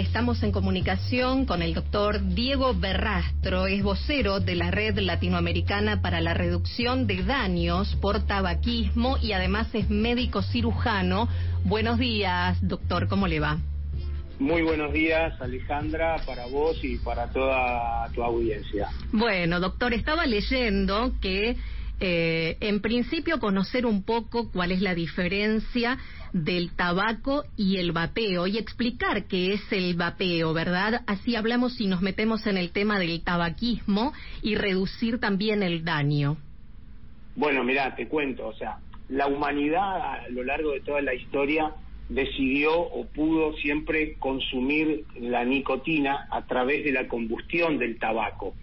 estamos en comunicación con el doctor Diego Berrastro, es vocero de la Red Latinoamericana para la Reducción de Daños por Tabaquismo y además es médico cirujano. Buenos días, doctor, ¿cómo le va? Muy buenos días, Alejandra, para vos y para toda tu audiencia. Bueno, doctor, estaba leyendo que eh, en principio conocer un poco cuál es la diferencia del tabaco y el vapeo y explicar qué es el vapeo, ¿verdad? Así hablamos y nos metemos en el tema del tabaquismo y reducir también el daño. Bueno, mira, te cuento, o sea, la humanidad a lo largo de toda la historia decidió o pudo siempre consumir la nicotina a través de la combustión del tabaco,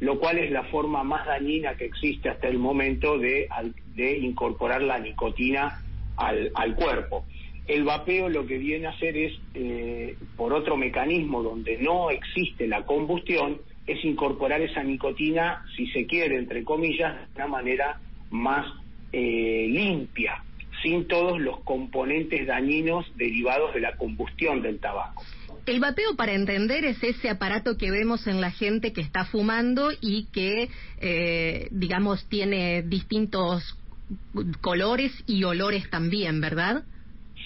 lo cual es la forma más dañina que existe hasta el momento de, de incorporar la nicotina al, cuerpo. El vapeo lo que viene a hacer es, eh, por otro mecanismo donde no existe la combustión, es incorporar esa nicotina, si se quiere, entre comillas, de una manera más eh, limpia, sin todos los componentes dañinos derivados de la combustión del tabaco. El vapeo, para entender, es ese aparato que vemos en la gente que está fumando y que, eh, digamos, tiene distintos colores y olores también, ¿verdad?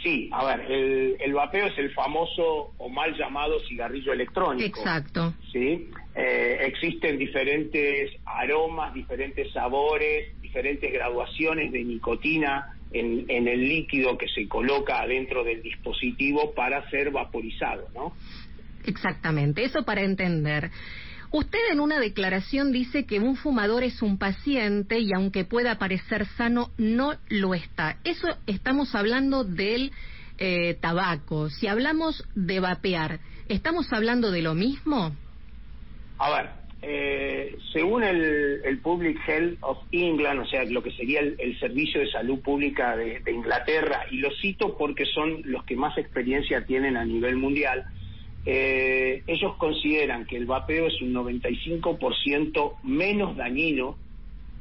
Sí, a ver, el, vapeo es el famoso o mal llamado cigarrillo electrónico. Exacto. Sí, eh, existen diferentes aromas, diferentes sabores, diferentes graduaciones de nicotina en, en el líquido que se coloca adentro del dispositivo para ser vaporizado, ¿no? Exactamente, eso para entender. Usted en una declaración dice que un fumador es un paciente y aunque pueda parecer sano, no lo está. Eso estamos hablando del eh, tabaco. Si hablamos de vapear, ¿estamos hablando de lo mismo? A ver, eh, según el, Public Health of England, o sea, lo que sería el, Servicio de Salud Pública de, Inglaterra, y lo cito porque son los que más experiencia tienen a nivel mundial, eh, ellos consideran que el vapeo es un 95% menos dañino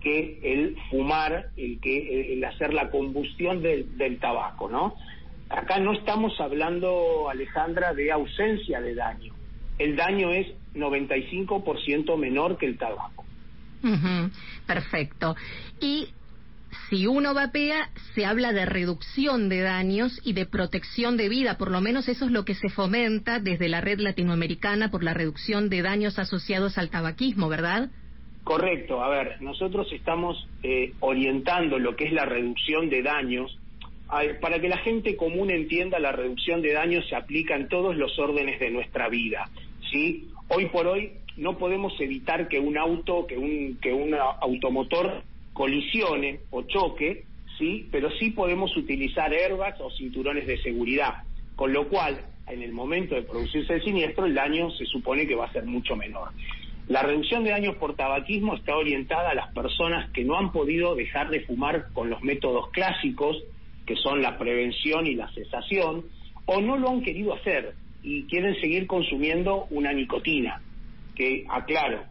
que el fumar, el que el hacer la combustión del tabaco, ¿no? Acá no estamos hablando, Alejandra, de ausencia de daño. El daño es 95% menor que el tabaco. Perfecto. Y si uno vapea, se habla de reducción de daños y de protección de vida, por lo menos eso es lo que se fomenta desde la red latinoamericana por la reducción de daños asociados al tabaquismo, ¿verdad? Correcto, a ver, nosotros estamos eh, orientando lo que es la reducción de daños. para que la gente común entienda, la reducción de daños se aplica en todos los órdenes de nuestra vida. ¿sí? Hoy por hoy no podemos evitar que un auto, que un, que un automotor colisione o choque, sí, pero sí podemos utilizar airbags o cinturones de seguridad, con lo cual en el momento de producirse el siniestro el daño se supone que va a ser mucho menor. La reducción de daños por tabaquismo está orientada a las personas que no han podido dejar de fumar con los métodos clásicos, que son la prevención y la cesación, o no lo han querido hacer y quieren seguir consumiendo una nicotina, que aclaro,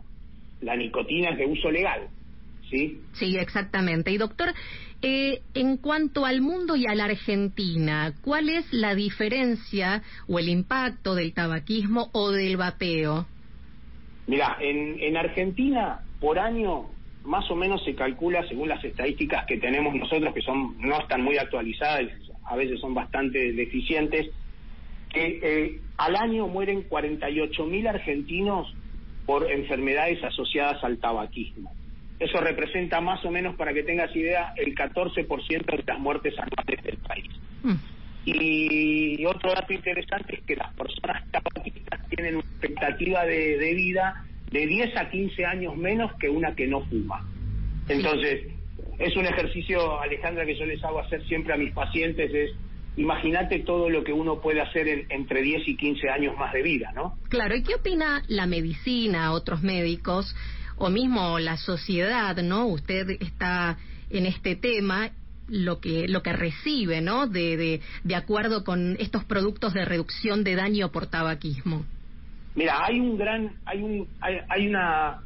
la nicotina es de uso legal, ¿sí? Sí, exactamente. Y doctor, eh, en cuanto al mundo y a la Argentina, ¿cuál es la diferencia o el impacto del tabaquismo o del vapeo? Mira, en, en Argentina por año más o menos se calcula según las estadísticas que tenemos nosotros, que son no están muy actualizadas, a veces son bastante deficientes, que eh, al año mueren 48.000 argentinos por enfermedades asociadas al tabaquismo. Eso representa más o menos, para que tengas idea, el 14% de las muertes anuales del país. Mm. Y otro dato interesante es que las personas tabaquistas tienen una expectativa de, vida de 10 a 15 años menos que una que no fuma. Entonces, es un ejercicio, Alejandra, que yo les hago hacer siempre a mis pacientes, es imagínate todo lo que uno puede hacer en, entre 10 y 15 años más de vida, ¿no? Claro, ¿y qué opina la medicina, otros médicos? O mismo la sociedad, ¿no? Usted está en este tema lo que lo que recibe, ¿no? De, de, de acuerdo con estos productos de reducción de daño por tabaquismo. Mira, hay un gran hay un hay, hay una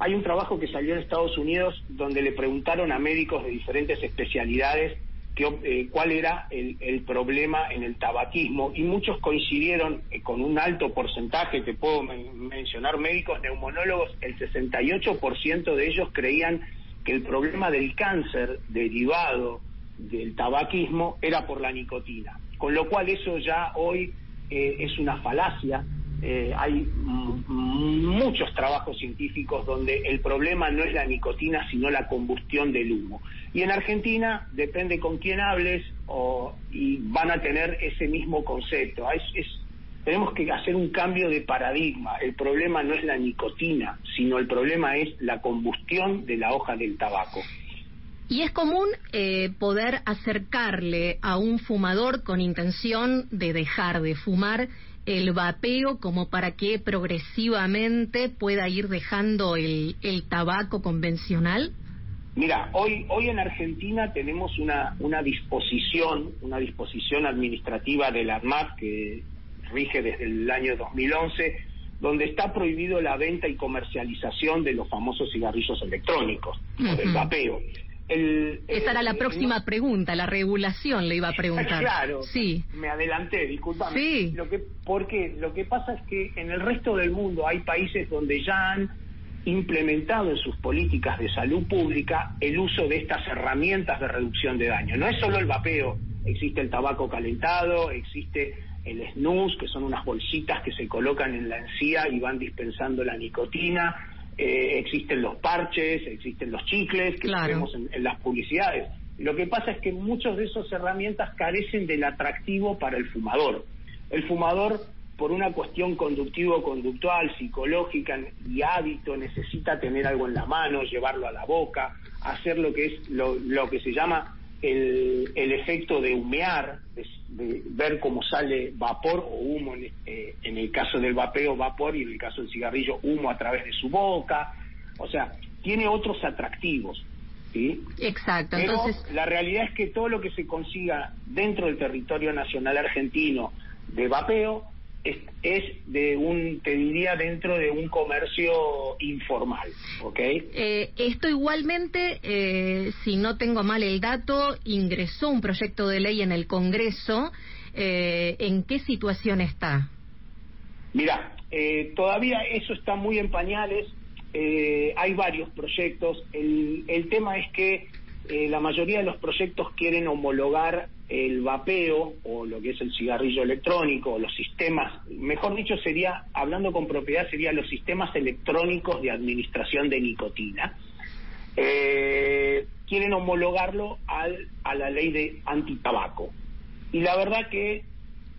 hay un trabajo que salió en Estados Unidos donde le preguntaron a médicos de diferentes especialidades eh, cuál era el, problema en el tabaquismo y muchos coincidieron eh, con un alto porcentaje, que puedo mencionar médicos, neumonólogos, el 68% de ellos creían que el problema del cáncer derivado del tabaquismo era por la nicotina, con lo cual eso ya hoy eh, es una falacia eh, hay muchos trabajos científicos donde el problema no es la nicotina, sino la combustión del humo. Y en Argentina, depende con quién hables, o, y van a tener ese mismo concepto. tenemos que hacer un cambio de paradigma. El problema no es la nicotina, sino el problema es la combustión de la hoja del tabaco. Y es común eh, poder acercarle a un fumador con intención de dejar de fumar el vapeo como para que progresivamente pueda ir dejando el, tabaco convencional? Mira, hoy, hoy en Argentina tenemos una, una disposición, una disposición administrativa del ARMAT que rige desde el año 2011, donde está prohibido la venta y comercialización de los famosos cigarrillos electrónicos, o del vapeo. Esa era la próxima pregunta, la regulación le iba a preguntar. claro, sí. me adelanté, disculpame. Sí. Lo que, porque lo que pasa es que en el resto del mundo hay países donde ya han implementado en sus políticas de salud pública el uso de estas herramientas de reducción de daño. No es solo el vapeo, existe el tabaco calentado, existe el snus, que son unas bolsitas que se colocan en la encía y van dispensando la nicotina, eh, existen los parches, existen los chicles que vemos en, las publicidades. Lo que pasa es que muchas de esas herramientas carecen del atractivo para el fumador. El fumador, por una cuestión conductivo-conductual, psicológica y hábito, necesita tener algo en la mano, llevarlo a la boca, hacer lo que es lo, lo que se llama el, el efecto de humear, de, ver cómo sale vapor o humo, en, eh, en, el caso del vapeo, vapor, y en el caso del cigarrillo, humo a través de su boca. O sea, tiene otros atractivos. ¿sí? Exacto. Pero Entonces... la realidad es que todo lo que se consiga dentro del territorio nacional argentino de vapeo es, de un, te diría, dentro de un comercio informal, ¿ok? Eh, esto igualmente, eh, si no tengo mal el dato, ingresó un proyecto de ley en el Congreso. Eh, ¿En qué situación está? Mira, todavía eso está muy en pañales. hay varios proyectos. El, el tema es que la mayoría de los proyectos quieren homologar el vapeo o lo que es el cigarrillo electrónico, los sistemas, mejor dicho sería, hablando con propiedad, serían los sistemas electrónicos de administración de nicotina. Eh, quieren homologarlo al, a la ley de antitabaco. Y la verdad que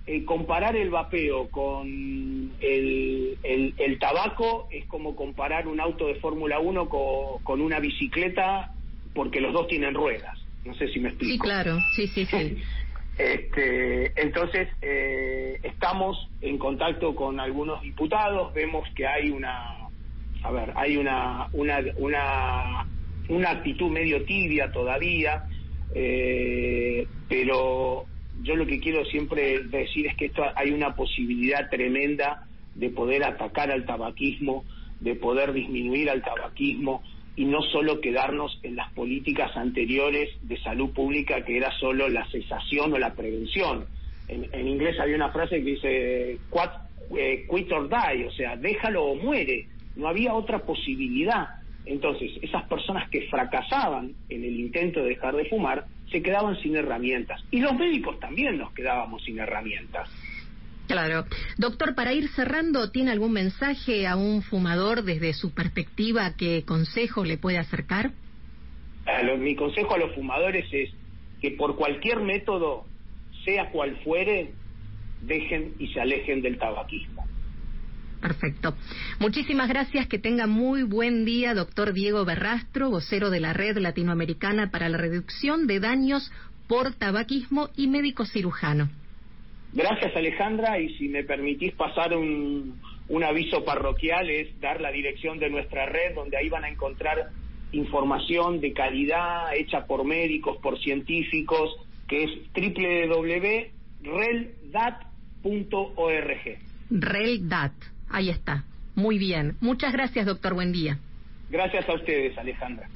eh, comparar el vapeo con el, el, tabaco es como comparar un auto de Fórmula 1 con una bicicleta porque los dos tienen ruedas. No sé si me explico. Sí, claro, sí, sí, sí. este, entonces, eh, estamos en contacto con algunos diputados, vemos que hay una, a ver, hay una, una, una, una actitud medio tibia todavía, eh, pero yo lo que quiero siempre decir es que esto hay una posibilidad tremenda de poder atacar al tabaquismo, de poder disminuir al tabaquismo, y no solo quedarnos en las políticas anteriores de salud pública que era solo la cesación o la prevención. En, inglés había una frase que dice eh, quit or die, o sea, déjalo o muere. No había otra posibilidad. Entonces, esas personas que fracasaban en el intento de dejar de fumar se quedaban sin herramientas. Y los médicos también nos quedábamos sin herramientas. Claro. Doctor, para ir cerrando, ¿tiene algún mensaje a un fumador desde su perspectiva? ¿Qué consejo le puede acercar? mi consejo a los fumadores es que por cualquier método, sea cual fuere, dejen y se alejen del tabaquismo. Perfecto. Muchísimas gracias. Que tenga muy buen día, doctor Diego Berrastro, vocero de la Red Latinoamericana para la Reducción de Daños por Tabaquismo y médico cirujano. Gracias Alejandra y si me permitís pasar un, un aviso parroquial es dar la dirección de nuestra red donde ahí van a encontrar información de calidad hecha por médicos, por científicos, que es www.reldat.org. Reldat, ahí está. Muy bien. Muchas gracias, doctor. Buen día. Gracias a ustedes, Alejandra.